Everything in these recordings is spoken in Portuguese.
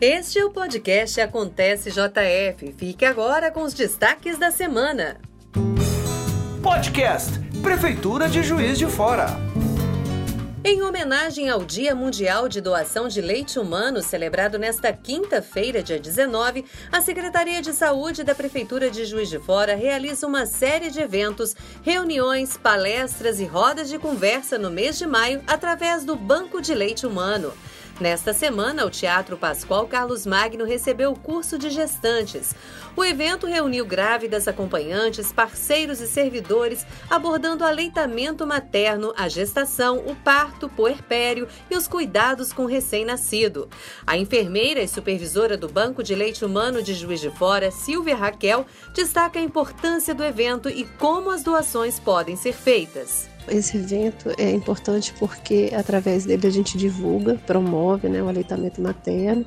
Este é o podcast Acontece JF. Fique agora com os destaques da semana. Podcast Prefeitura de Juiz de Fora. Em homenagem ao Dia Mundial de Doação de Leite Humano, celebrado nesta quinta-feira, dia 19, a Secretaria de Saúde da Prefeitura de Juiz de Fora realiza uma série de eventos, reuniões, palestras e rodas de conversa no mês de maio através do Banco de Leite Humano. Nesta semana, o Teatro Pascoal Carlos Magno recebeu o curso de gestantes. O evento reuniu grávidas, acompanhantes, parceiros e servidores, abordando aleitamento materno, a gestação, o parto, puerpério e os cuidados com recém-nascido. A enfermeira e supervisora do Banco de Leite Humano de Juiz de Fora, Silvia Raquel, destaca a importância do evento e como as doações podem ser feitas. Esse evento é importante porque através dele a gente divulga, promove né, o aleitamento materno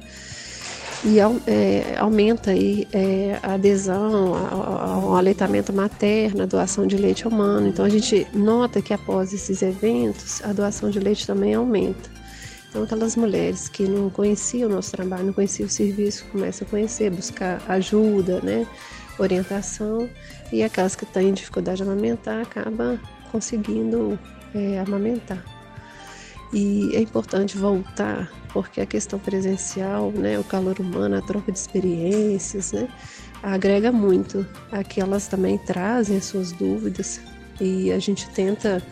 e é, aumenta aí, é, a adesão ao, aleitamento materno, a doação de leite humano. Então a gente nota que após esses eventos a doação de leite também aumenta. Então aquelas mulheres que não conheciam o nosso trabalho, não conheciam o serviço, começam a conhecer, buscar ajuda, né, orientação e aquelas que têm dificuldade de amamentar acaba conseguindo é, amamentar. E é importante voltar, porque a questão presencial, né, o calor humano, a troca de experiências, né, agrega muito. Aqui elas também trazem as suas dúvidas e a gente tenta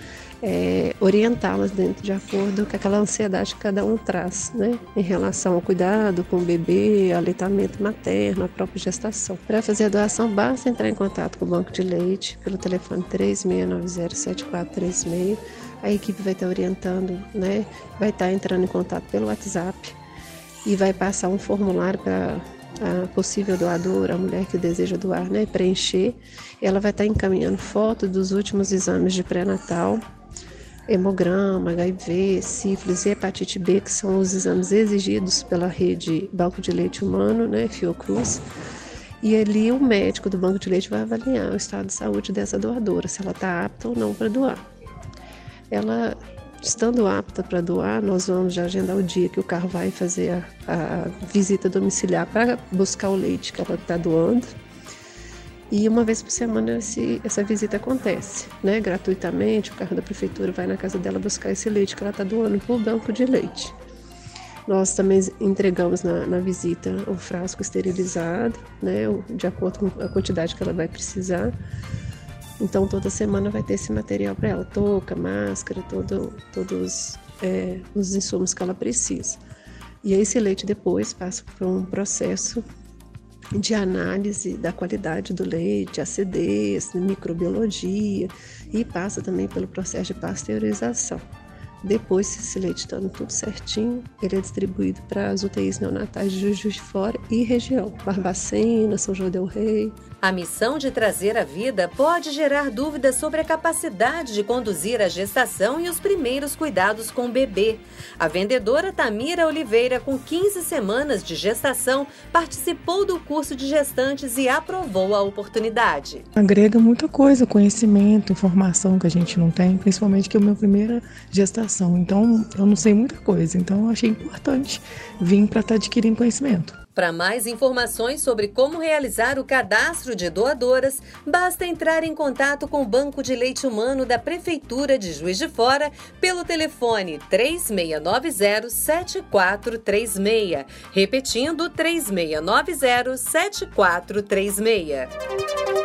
é, orientá-las dentro de acordo com aquela ansiedade que cada um traz, né, em relação ao cuidado com o bebê, aleitamento materno, a própria gestação. Para fazer a doação, basta entrar em contato com o banco de leite pelo telefone 36907436. A equipe vai estar orientando, né, vai estar entrando em contato pelo WhatsApp e vai passar um formulário para a possível doadora, a mulher que deseja doar, né, preencher. Ela vai estar encaminhando fotos dos últimos exames de pré-natal hemograma, HIV, sífilis e hepatite B, que são os exames exigidos pela rede Banco de Leite Humano, né, Fiocruz. E ali o médico do banco de leite vai avaliar o estado de saúde dessa doadora, se ela está apta ou não para doar. Ela, estando apta para doar, nós vamos já agendar o dia que o carro vai fazer a, a visita domiciliar para buscar o leite que ela está doando. E uma vez por semana esse, essa visita acontece, né? Gratuitamente, o carro da prefeitura vai na casa dela buscar esse leite que ela está doando para o banco de leite. Nós também entregamos na, na, visita o frasco esterilizado, né? De acordo com a quantidade que ela vai precisar. Então toda semana vai ter esse material para ela, touca, máscara, todo, todos é, os insumos que ela precisa. E esse leite depois passa por um processo de análise da qualidade do leite, acidez, microbiologia e passa também pelo processo de pasteurização. Depois, se esse leite estando tudo certinho, ele é distribuído para as UTIs neonatais de Juiz de Fora e região, Barbacena, São João del Rei. A missão de trazer a vida pode gerar dúvidas sobre a capacidade de conduzir a gestação e os primeiros cuidados com o bebê. A vendedora Tamira Oliveira, com 15 semanas de gestação, participou do curso de gestantes e aprovou a oportunidade. Agrega muita coisa, conhecimento, informação que a gente não tem, principalmente que é a minha primeira gestação. Então, eu não sei muita coisa, então eu achei importante vir para estar tá adquirindo conhecimento. Para mais informações sobre como realizar o cadastro de doadoras, basta entrar em contato com o Banco de Leite Humano da Prefeitura de Juiz de Fora pelo telefone 3690-7436. Repetindo, 3690-7436.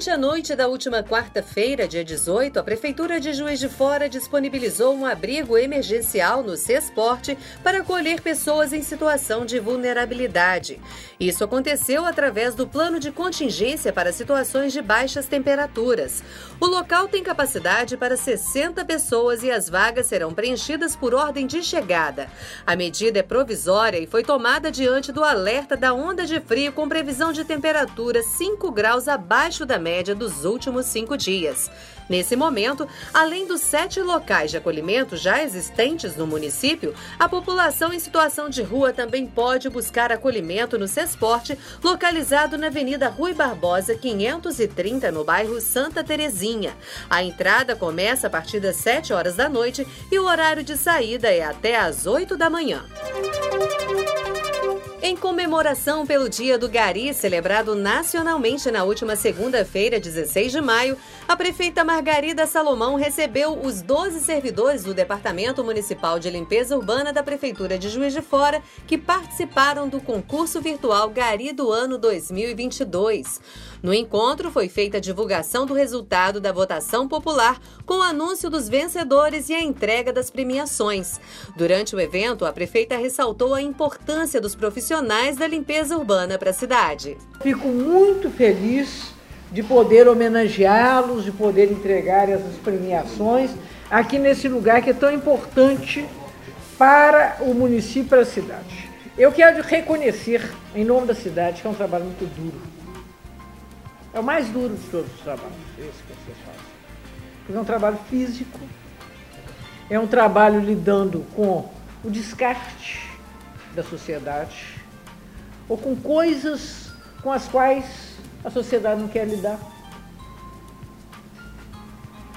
Durante a noite da última quarta-feira, dia 18, a Prefeitura de Juiz de Fora disponibilizou um abrigo emergencial no CESPORT para acolher pessoas em situação de vulnerabilidade. Isso aconteceu através do plano de contingência para situações de baixas temperaturas. O local tem capacidade para 60 pessoas e as vagas serão preenchidas por ordem de chegada. A medida é provisória e foi tomada diante do alerta da onda de frio com previsão de temperatura 5 graus abaixo da média dos últimos cinco dias. Nesse momento, além dos sete locais de acolhimento já existentes no município, a população em situação de rua também pode buscar acolhimento no Cesporte, localizado na Avenida Rui Barbosa, 530, no bairro Santa Terezinha. A entrada começa a partir das 7 horas da noite e o horário de saída é até às 8 da manhã. Em comemoração pelo Dia do Gari, celebrado nacionalmente na última segunda-feira, 16 de maio, a prefeita Margarida Salomão recebeu os 12 servidores do Departamento Municipal de Limpeza Urbana da Prefeitura de Juiz de Fora que participaram do concurso virtual Gari do ano 2022. No encontro, foi feita a divulgação do resultado da votação popular, com o anúncio dos vencedores e a entrega das premiações. Durante o evento, a prefeita ressaltou a importância dos profissionais da limpeza urbana para a cidade. Fico muito feliz de poder homenageá-los, de poder entregar essas premiações aqui nesse lugar que é tão importante para o município e para a cidade. Eu quero reconhecer, em nome da cidade, que é um trabalho muito duro é o mais duro de todos os trabalhos, esse que vocês fazem. Porque é um trabalho físico, é um trabalho lidando com o descarte da sociedade, ou com coisas com as quais a sociedade não quer lidar.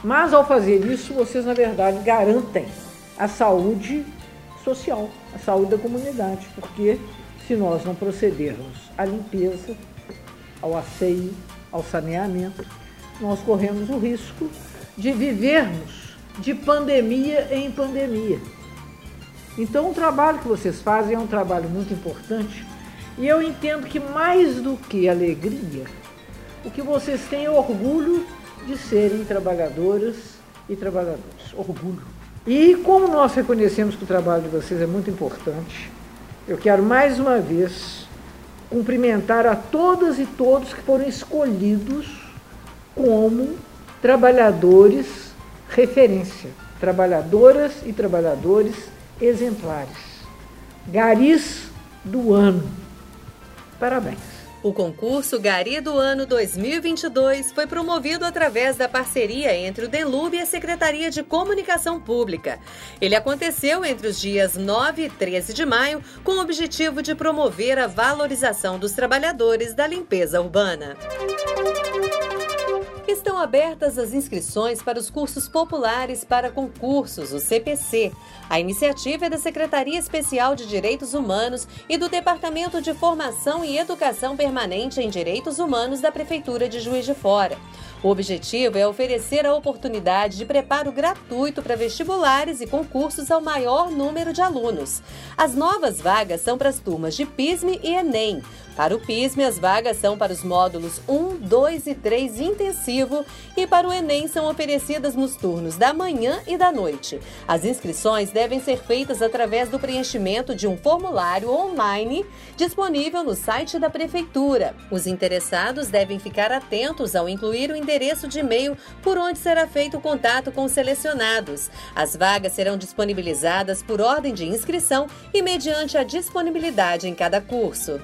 Mas ao fazer isso, vocês na verdade garantem a saúde social, a saúde da comunidade, porque se nós não procedermos à limpeza, ao asseio, ao saneamento, nós corremos o risco de vivermos de pandemia em pandemia. Então, o trabalho que vocês fazem é um trabalho muito importante e eu entendo que mais do que alegria, o que vocês têm é orgulho de serem trabalhadoras e trabalhadores. Orgulho. E como nós reconhecemos que o trabalho de vocês é muito importante, eu quero mais uma vez cumprimentar a todas e todos que foram escolhidos como trabalhadores referência, trabalhadoras e trabalhadores exemplares. Garis do ano. Parabéns. O concurso Gari do ano 2022 foi promovido através da parceria entre o Denlube e a Secretaria de Comunicação Pública. Ele aconteceu entre os dias 9 e 13 de maio com o objetivo de promover a valorização dos trabalhadores da limpeza urbana. Estão abertas as inscrições para os cursos populares para concursos, o CPC. A iniciativa é da Secretaria Especial de Direitos Humanos e do Departamento de Formação e Educação Permanente em Direitos Humanos da Prefeitura de Juiz de Fora. O objetivo é oferecer a oportunidade de preparo gratuito para vestibulares e concursos ao maior número de alunos. As novas vagas são para as turmas de PISME e ENEM. Para o PISME, as vagas são para os módulos 1, 2 e 3 intensivo e para o Enem são oferecidas nos turnos da manhã e da noite. As inscrições devem ser feitas através do preenchimento de um formulário online disponível no site da Prefeitura. Os interessados devem ficar atentos ao incluir o endereço de e-mail por onde será feito o contato com os selecionados. As vagas serão disponibilizadas por ordem de inscrição e mediante a disponibilidade em cada curso.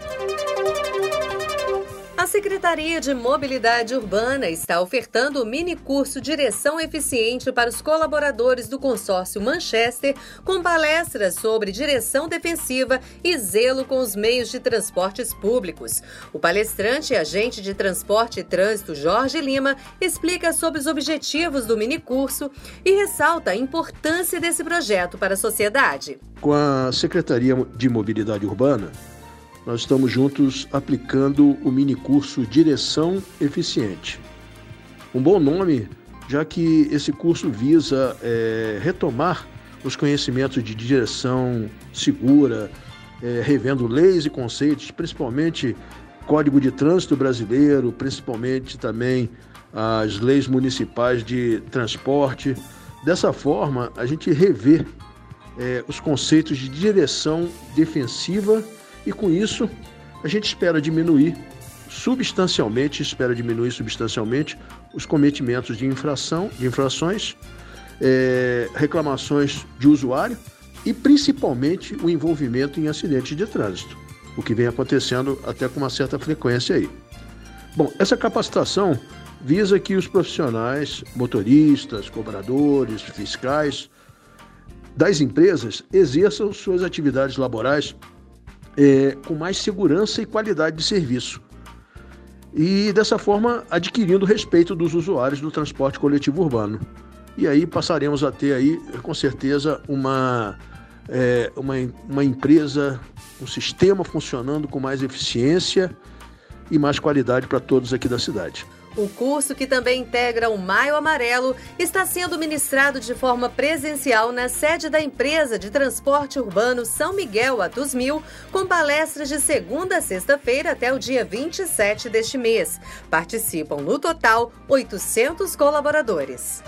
A Secretaria de Mobilidade Urbana está ofertando o mini curso Direção Eficiente para os colaboradores do consórcio Manchester, com palestras sobre direção defensiva e zelo com os meios de transportes públicos. O palestrante e agente de transporte e trânsito Jorge Lima explica sobre os objetivos do mini curso e ressalta a importância desse projeto para a sociedade. Com a Secretaria de Mobilidade Urbana, nós estamos juntos aplicando o mini curso Direção Eficiente. Um bom nome, já que esse curso visa é, retomar os conhecimentos de direção segura, é, revendo leis e conceitos, principalmente Código de Trânsito Brasileiro, principalmente também as leis municipais de transporte. Dessa forma, a gente revê é, os conceitos de direção defensiva e com isso a gente espera diminuir substancialmente, espera diminuir substancialmente os cometimentos de infração, de infrações, é, reclamações de usuário e principalmente o envolvimento em acidentes de trânsito, o que vem acontecendo até com uma certa frequência aí. Bom, essa capacitação visa que os profissionais, motoristas, cobradores, fiscais das empresas exerçam suas atividades laborais é, com mais segurança e qualidade de serviço. E dessa forma adquirindo o respeito dos usuários do transporte coletivo urbano. E aí passaremos a ter aí, com certeza, uma é, uma, uma empresa, um sistema funcionando com mais eficiência e mais qualidade para todos aqui da cidade. O curso, que também integra o Maio Amarelo, está sendo ministrado de forma presencial na sede da empresa de transporte urbano São Miguel Atus Mil, com palestras de segunda a sexta-feira até o dia 27 deste mês. Participam no total 800 colaboradores.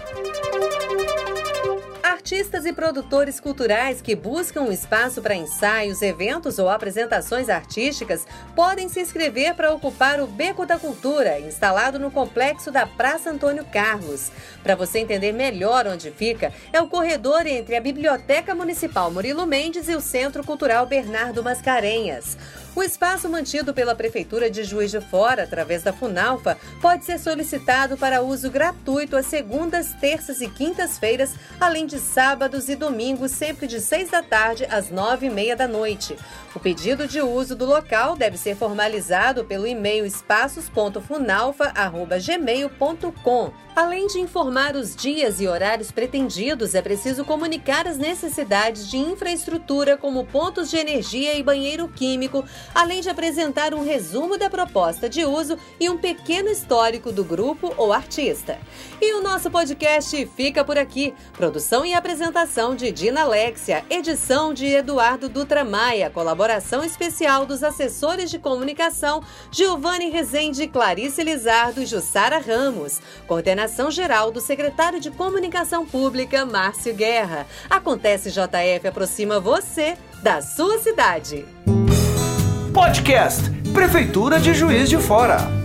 Artistas e produtores culturais que buscam um espaço para ensaios, eventos ou apresentações artísticas podem se inscrever para ocupar o Beco da Cultura, instalado no complexo da Praça Antônio Carlos. Para você entender melhor onde fica, é o corredor entre a Biblioteca Municipal Murilo Mendes e o Centro Cultural Bernardo Mascarenhas. O espaço mantido pela Prefeitura de Juiz de Fora, através da Funalfa, pode ser solicitado para uso gratuito às segundas, terças e quintas-feiras, além de sábados e domingos, sempre de seis da tarde às nove e meia da noite. O pedido de uso do local deve ser formalizado pelo e-mail espaços.funalfa.gmail.com. Além de informar os dias e horários pretendidos, é preciso comunicar as necessidades de infraestrutura, como pontos de energia e banheiro químico, além de apresentar um resumo da proposta de uso e um pequeno histórico do grupo ou artista. E o nosso podcast fica por aqui. Produção e apresentação de Dina Alexia, edição de Eduardo Dutra Maia, colaboração especial dos assessores de comunicação Giovanni Rezende, Clarice Lizardo e Jussara Ramos. Coordenação geral do secretário de Comunicação Pública, Márcio Guerra. Acontece JF aproxima você da sua cidade. Podcast Prefeitura de Juiz de Fora.